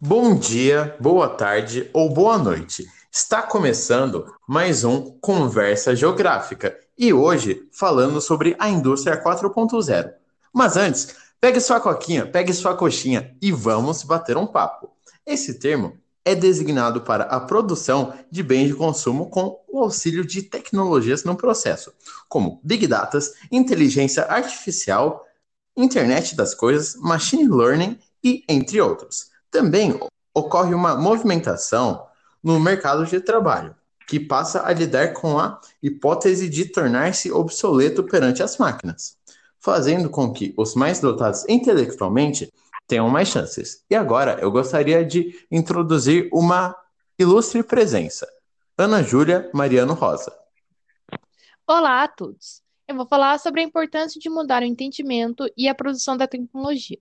Bom dia, boa tarde ou boa noite. Está começando mais um Conversa Geográfica e hoje falando sobre a indústria 4.0. Mas antes, pegue sua coquinha, pegue sua coxinha e vamos bater um papo. Esse termo é designado para a produção de bens de consumo com o auxílio de tecnologias no processo, como Big Data, inteligência artificial, internet das coisas, machine learning e entre outros. Também ocorre uma movimentação no mercado de trabalho, que passa a lidar com a hipótese de tornar-se obsoleto perante as máquinas, fazendo com que os mais dotados intelectualmente tenham mais chances. E agora eu gostaria de introduzir uma ilustre presença, Ana Júlia Mariano Rosa. Olá a todos! Eu vou falar sobre a importância de mudar o entendimento e a produção da tecnologia.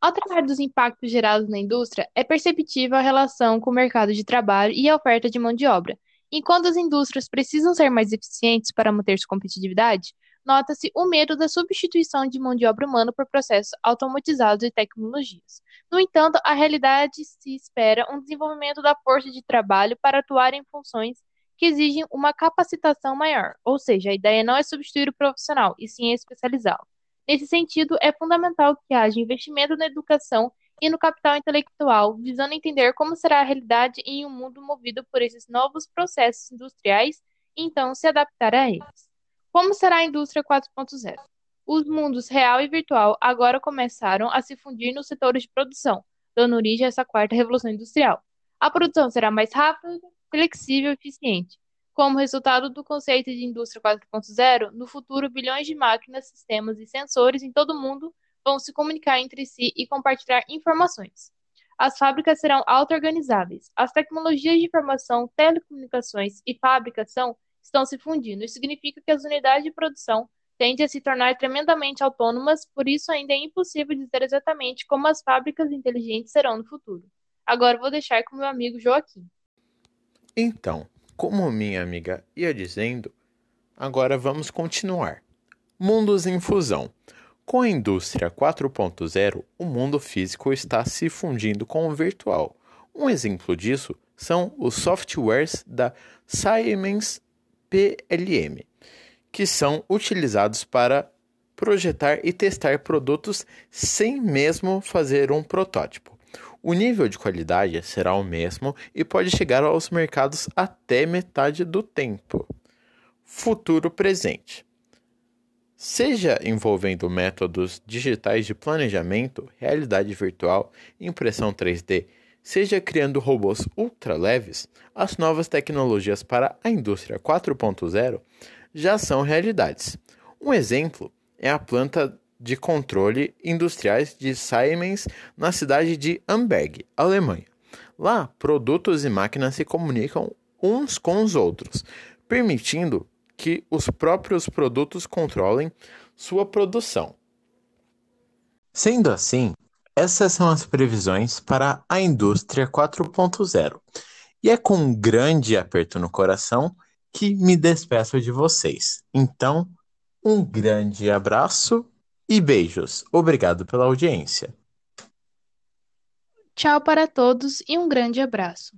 Ao tratar dos impactos gerados na indústria, é perceptível a relação com o mercado de trabalho e a oferta de mão de obra. Enquanto as indústrias precisam ser mais eficientes para manter sua competitividade, nota-se o medo da substituição de mão de obra humana por processos automatizados e tecnologias. No entanto, a realidade se espera um desenvolvimento da força de trabalho para atuar em funções que exigem uma capacitação maior, ou seja, a ideia não é substituir o profissional, e sim especializá-lo. Nesse sentido, é fundamental que haja investimento na educação e no capital intelectual, visando entender como será a realidade em um mundo movido por esses novos processos industriais e então se adaptar a eles. Como será a indústria 4.0? Os mundos real e virtual agora começaram a se fundir nos setores de produção, dando origem a essa quarta revolução industrial. A produção será mais rápida, flexível e eficiente, como resultado do conceito de indústria 4.0, no futuro, bilhões de máquinas, sistemas e sensores em todo o mundo vão se comunicar entre si e compartilhar informações. As fábricas serão auto-organizáveis. As tecnologias de informação, telecomunicações e fabricação estão se fundindo. Isso significa que as unidades de produção tendem a se tornar tremendamente autônomas, por isso ainda é impossível dizer exatamente como as fábricas inteligentes serão no futuro. Agora vou deixar com meu amigo Joaquim. Então, como minha amiga ia dizendo, agora vamos continuar. Mundos em fusão. Com a indústria 4.0, o mundo físico está se fundindo com o virtual. Um exemplo disso são os softwares da Siemens PLM, que são utilizados para projetar e testar produtos sem mesmo fazer um protótipo. O nível de qualidade será o mesmo e pode chegar aos mercados até metade do tempo. Futuro presente. Seja envolvendo métodos digitais de planejamento, realidade virtual, impressão 3D, seja criando robôs ultra leves, as novas tecnologias para a indústria 4.0 já são realidades. Um exemplo é a planta de controle industriais de Siemens na cidade de Amberg, Alemanha. Lá, produtos e máquinas se comunicam uns com os outros, permitindo que os próprios produtos controlem sua produção. Sendo assim, essas são as previsões para a indústria 4.0. E é com um grande aperto no coração que me despeço de vocês. Então, um grande abraço e beijos. Obrigado pela audiência. Tchau para todos e um grande abraço.